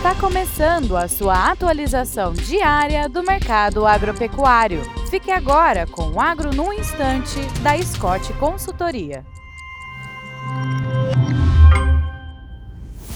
Está começando a sua atualização diária do mercado agropecuário. Fique agora com o Agro no Instante, da Scott Consultoria.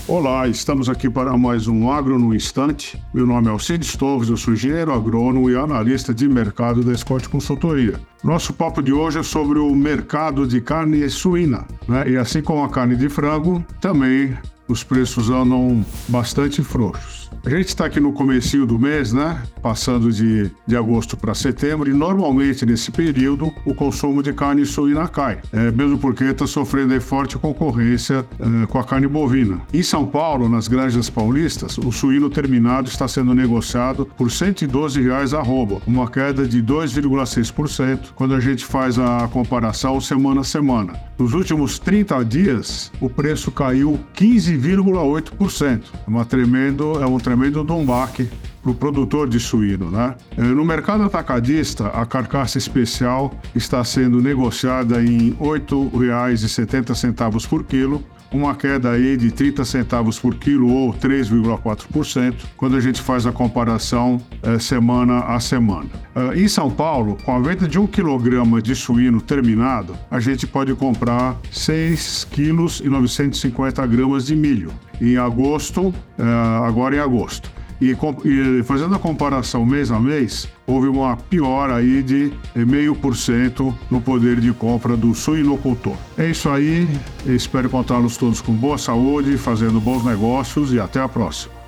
Olá, estamos aqui para mais um Agro no Instante. Meu nome é Alcides Torres, eu sou engenheiro agrônomo e analista de mercado da Scott Consultoria. Nosso papo de hoje é sobre o mercado de carne suína, né? E assim como a carne de frango, também os preços andam bastante frouxos. A gente está aqui no comecinho do mês, né? Passando de, de agosto para setembro, e normalmente nesse período o consumo de carne suína cai, é, mesmo porque está sofrendo forte concorrência é, com a carne bovina. Em São Paulo, nas granjas paulistas, o suíno terminado está sendo negociado por 112 reais a rouba, uma queda de 2,6% quando a gente faz a comparação semana a semana. Nos últimos 30 dias, o preço caiu 15,8%. É, tremendo, é um tremendo dombaque para o produtor de suíno. Né? Eh, no mercado atacadista, a carcaça especial está sendo negociada em R$ 8,70 por quilo, uma queda aí de 30 centavos por quilo ou 3,4%, quando a gente faz a comparação é, semana a semana. Uh, em São Paulo, com a venda de um quilograma de suíno terminado, a gente pode comprar 6 quilos e 950 gramas de milho. Em agosto, agora em agosto. E, e, fazendo a comparação mês a mês, houve uma piora aí de meio por cento no poder de compra do suinocultor. É isso aí, espero contá-los todos com boa saúde, fazendo bons negócios e até a próxima.